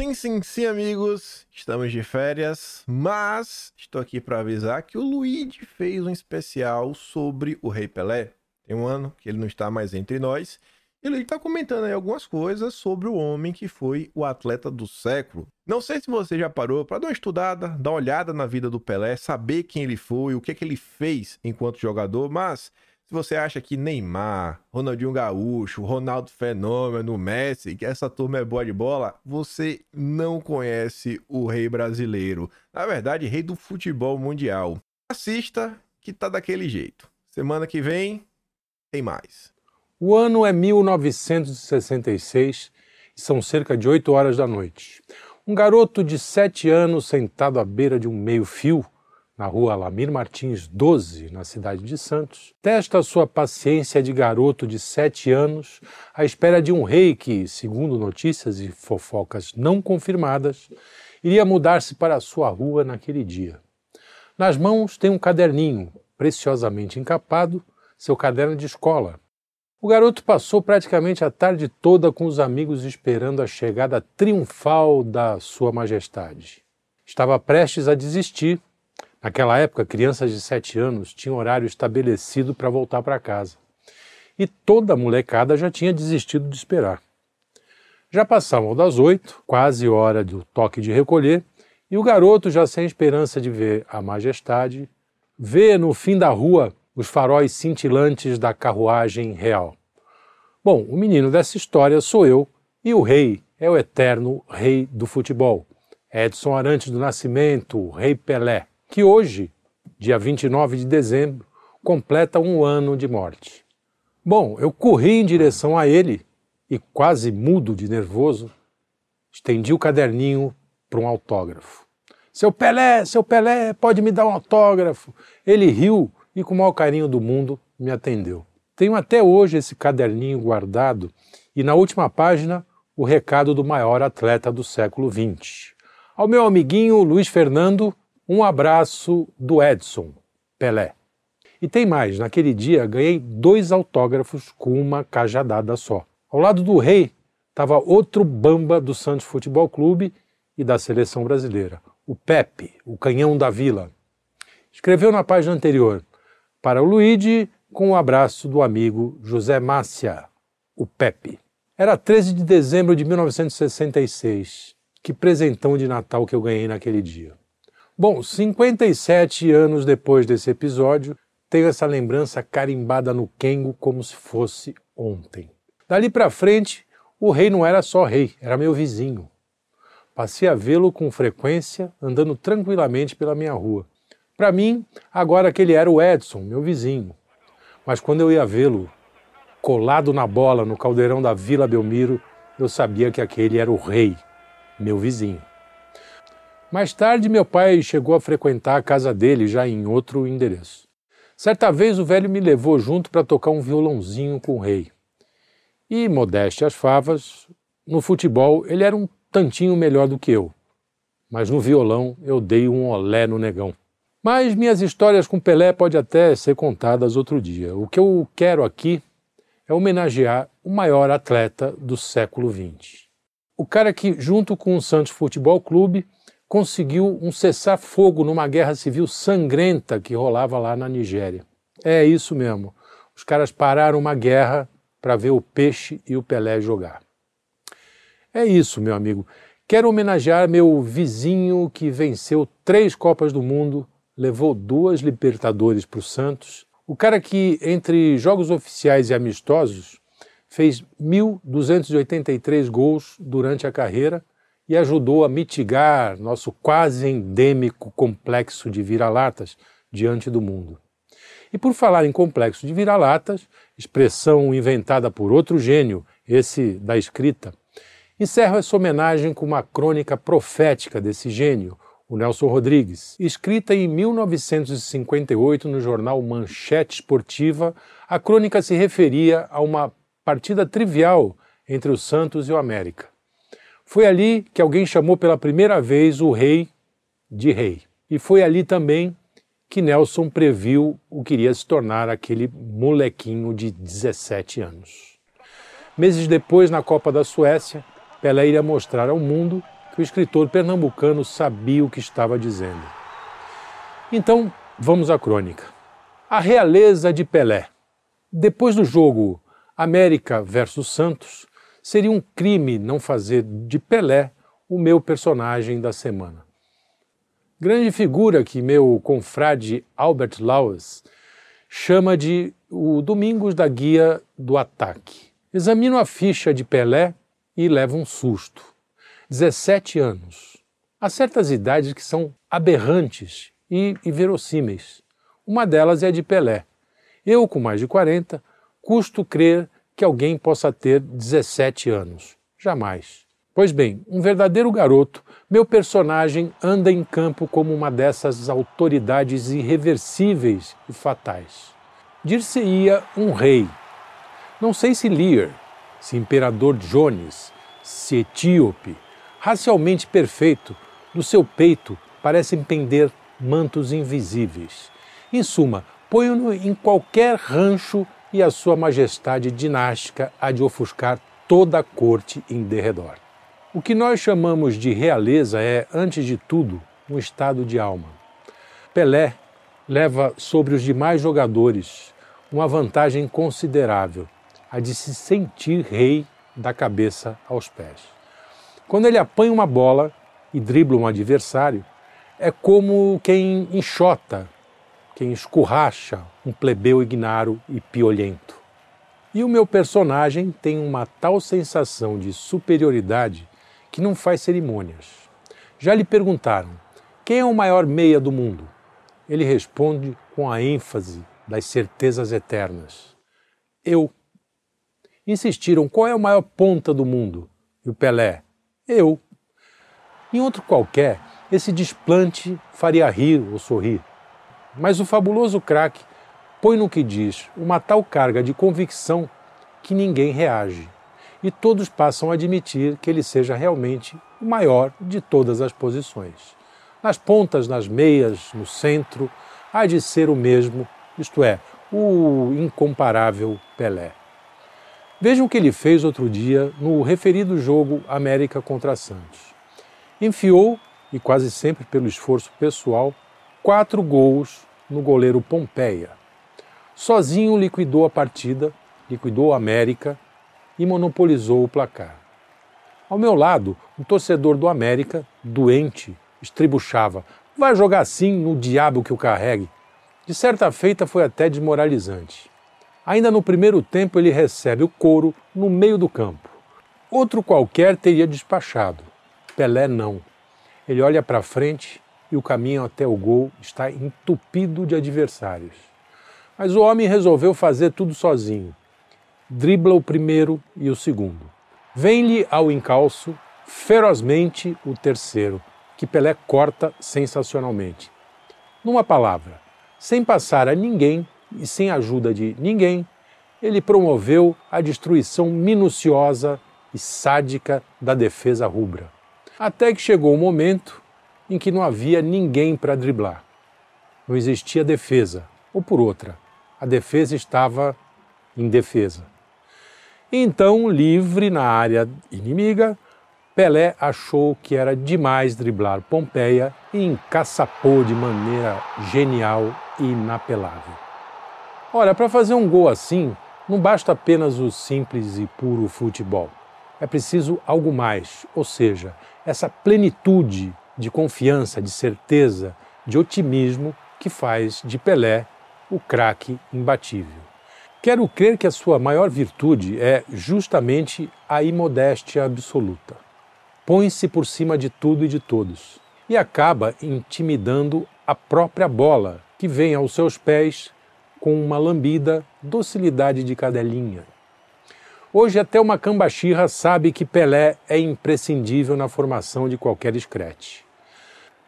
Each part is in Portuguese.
Sim, sim, sim, amigos. Estamos de férias, mas estou aqui para avisar que o Luigi fez um especial sobre o Rei Pelé. Tem um ano que ele não está mais entre nós. E ele está comentando aí algumas coisas sobre o homem que foi o atleta do século. Não sei se você já parou para dar uma estudada, dar uma olhada na vida do Pelé, saber quem ele foi, o que, é que ele fez enquanto jogador, mas se você acha que Neymar, Ronaldinho Gaúcho, Ronaldo Fenômeno, Messi, que essa turma é boa de bola, você não conhece o rei brasileiro. Na verdade, rei do futebol mundial. Assista que tá daquele jeito. Semana que vem tem mais. O ano é 1966 e são cerca de 8 horas da noite. Um garoto de 7 anos sentado à beira de um meio-fio na rua Lamir Martins 12, na cidade de Santos, testa sua paciência de garoto de sete anos à espera de um rei que, segundo notícias e fofocas não confirmadas, iria mudar-se para a sua rua naquele dia. Nas mãos tem um caderninho, preciosamente encapado, seu caderno de escola. O garoto passou praticamente a tarde toda com os amigos esperando a chegada triunfal da Sua Majestade. Estava prestes a desistir Naquela época, crianças de 7 anos tinham horário estabelecido para voltar para casa. E toda a molecada já tinha desistido de esperar. Já passavam das oito, quase hora do toque de recolher, e o garoto, já sem esperança de ver a majestade, vê no fim da rua os faróis cintilantes da carruagem real. Bom, o menino dessa história sou eu, e o rei é o eterno rei do futebol. Edson Arantes do Nascimento, o rei Pelé que hoje, dia 29 de dezembro, completa um ano de morte. Bom, eu corri em direção a ele e, quase mudo de nervoso, estendi o caderninho para um autógrafo. Seu Pelé, seu Pelé, pode me dar um autógrafo? Ele riu e, com o maior carinho do mundo, me atendeu. Tenho até hoje esse caderninho guardado e, na última página, o recado do maior atleta do século XX. Ao meu amiguinho Luiz Fernando, um abraço do Edson, Pelé. E tem mais, naquele dia ganhei dois autógrafos com uma cajadada só. Ao lado do rei estava outro bamba do Santos Futebol Clube e da seleção brasileira, o Pepe, o canhão da vila. Escreveu na página anterior, para o Luigi, com o um abraço do amigo José Márcia, o Pepe. Era 13 de dezembro de 1966. Que presentão de Natal que eu ganhei naquele dia. Bom, 57 anos depois desse episódio, tenho essa lembrança carimbada no Kengo como se fosse ontem. Dali para frente, o rei não era só rei, era meu vizinho. Passei a vê-lo com frequência, andando tranquilamente pela minha rua. Para mim, agora aquele era o Edson, meu vizinho. Mas quando eu ia vê-lo, colado na bola no caldeirão da Vila Belmiro, eu sabia que aquele era o rei, meu vizinho. Mais tarde, meu pai chegou a frequentar a casa dele, já em outro endereço. Certa vez, o velho me levou junto para tocar um violãozinho com o rei. E, modéstia às favas, no futebol ele era um tantinho melhor do que eu. Mas no violão eu dei um olé no negão. Mas minhas histórias com Pelé podem até ser contadas outro dia. O que eu quero aqui é homenagear o maior atleta do século XX. O cara que, junto com o Santos Futebol Clube, conseguiu um cessar-fogo numa guerra civil sangrenta que rolava lá na Nigéria. É isso mesmo. Os caras pararam uma guerra para ver o Peixe e o Pelé jogar. É isso, meu amigo. Quero homenagear meu vizinho que venceu três Copas do Mundo, levou duas Libertadores para o Santos. O cara que, entre jogos oficiais e amistosos, fez 1.283 gols durante a carreira e ajudou a mitigar nosso quase endêmico complexo de vira-latas diante do mundo. E por falar em complexo de vira-latas, expressão inventada por outro gênio, esse da escrita, encerro essa homenagem com uma crônica profética desse gênio, o Nelson Rodrigues, escrita em 1958 no jornal Manchete Esportiva. A crônica se referia a uma partida trivial entre o Santos e o América. Foi ali que alguém chamou pela primeira vez o rei de rei. E foi ali também que Nelson previu o que iria se tornar aquele molequinho de 17 anos. Meses depois, na Copa da Suécia, Pelé iria mostrar ao mundo que o escritor pernambucano sabia o que estava dizendo. Então, vamos à crônica. A realeza de Pelé. Depois do jogo América versus Santos, seria um crime não fazer de Pelé o meu personagem da semana. Grande figura que meu confrade Albert Lawes chama de o Domingos da Guia do Ataque. Examino a ficha de Pelé e levo um susto. 17 anos. Há certas idades que são aberrantes e inverossímeis. Uma delas é a de Pelé. Eu, com mais de 40, custo crer que alguém possa ter 17 anos. Jamais. Pois bem, um verdadeiro garoto, meu personagem anda em campo como uma dessas autoridades irreversíveis e fatais. Dir-se-ia um rei. Não sei se Lear, se imperador Jones, se etíope, racialmente perfeito, do seu peito parecem pender mantos invisíveis. Em suma, ponho-no em qualquer rancho e a sua majestade dinástica há de ofuscar toda a corte em derredor. O que nós chamamos de realeza é, antes de tudo, um estado de alma. Pelé leva sobre os demais jogadores uma vantagem considerável, a de se sentir rei da cabeça aos pés. Quando ele apanha uma bola e dribla um adversário, é como quem enxota, quem escurracha um plebeu ignaro e piolhento. E o meu personagem tem uma tal sensação de superioridade que não faz cerimônias. Já lhe perguntaram: quem é o maior meia do mundo? Ele responde com a ênfase das certezas eternas: eu. Insistiram: qual é o maior ponta do mundo? E o Pelé: eu. Em outro qualquer, esse desplante faria rir ou sorrir. Mas o fabuloso craque põe no que diz uma tal carga de convicção que ninguém reage. E todos passam a admitir que ele seja realmente o maior de todas as posições. Nas pontas, nas meias, no centro, há de ser o mesmo, isto é, o incomparável Pelé. Vejam o que ele fez outro dia no referido jogo América contra Santos. Enfiou, e quase sempre pelo esforço pessoal, quatro gols no goleiro Pompeia. Sozinho liquidou a partida, liquidou a América e monopolizou o placar. Ao meu lado, um torcedor do América, doente, estribuchava: Vai jogar assim no diabo que o carregue. De certa feita foi até desmoralizante. Ainda no primeiro tempo, ele recebe o couro no meio do campo. Outro qualquer teria despachado. Pelé não. Ele olha para frente e o caminho até o gol está entupido de adversários. Mas o homem resolveu fazer tudo sozinho. Dribla o primeiro e o segundo. Vem-lhe ao encalço ferozmente o terceiro, que Pelé corta sensacionalmente. Numa palavra, sem passar a ninguém e sem ajuda de ninguém, ele promoveu a destruição minuciosa e sádica da defesa rubra. Até que chegou o momento em que não havia ninguém para driblar. Não existia defesa, ou por outra, a defesa estava indefesa. Então, livre na área inimiga, Pelé achou que era demais driblar Pompeia e encaçapou de maneira genial e inapelável. Ora, para fazer um gol assim, não basta apenas o simples e puro futebol. É preciso algo mais, ou seja, essa plenitude de confiança, de certeza, de otimismo que faz de Pelé o craque imbatível. Quero crer que a sua maior virtude é justamente a imodéstia absoluta. Põe-se por cima de tudo e de todos e acaba intimidando a própria bola, que vem aos seus pés com uma lambida docilidade de cadelinha. Hoje até uma cambaxirra sabe que Pelé é imprescindível na formação de qualquer escrete.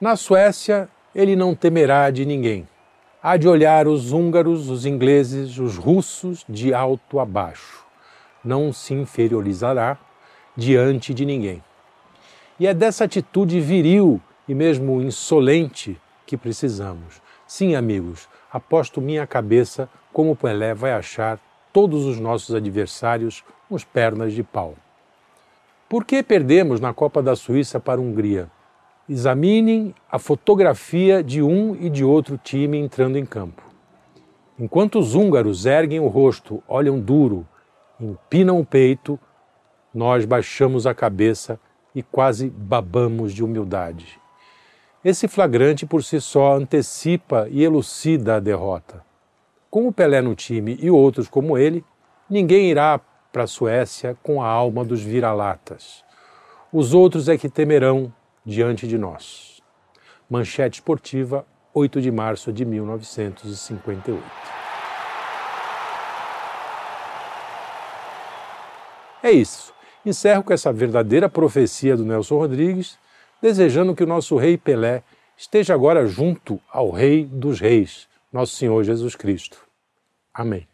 Na Suécia, ele não temerá de ninguém. Há de olhar os húngaros, os ingleses, os russos de alto a baixo. Não se inferiorizará diante de ninguém. E é dessa atitude viril e mesmo insolente que precisamos. Sim, amigos, aposto minha cabeça como Pelé vai achar todos os nossos adversários uns pernas de pau. Por que perdemos na Copa da Suíça para a Hungria? Examinem a fotografia de um e de outro time entrando em campo. Enquanto os húngaros erguem o rosto, olham duro, empinam o peito, nós baixamos a cabeça e quase babamos de humildade. Esse flagrante por si só antecipa e elucida a derrota. Com o Pelé no time e outros como ele, ninguém irá para a Suécia com a alma dos vira-latas. Os outros é que temerão diante de nós. Manchete Esportiva, 8 de março de 1958. É isso. Encerro com essa verdadeira profecia do Nelson Rodrigues, desejando que o nosso rei Pelé esteja agora junto ao Rei dos Reis, nosso Senhor Jesus Cristo. Amém.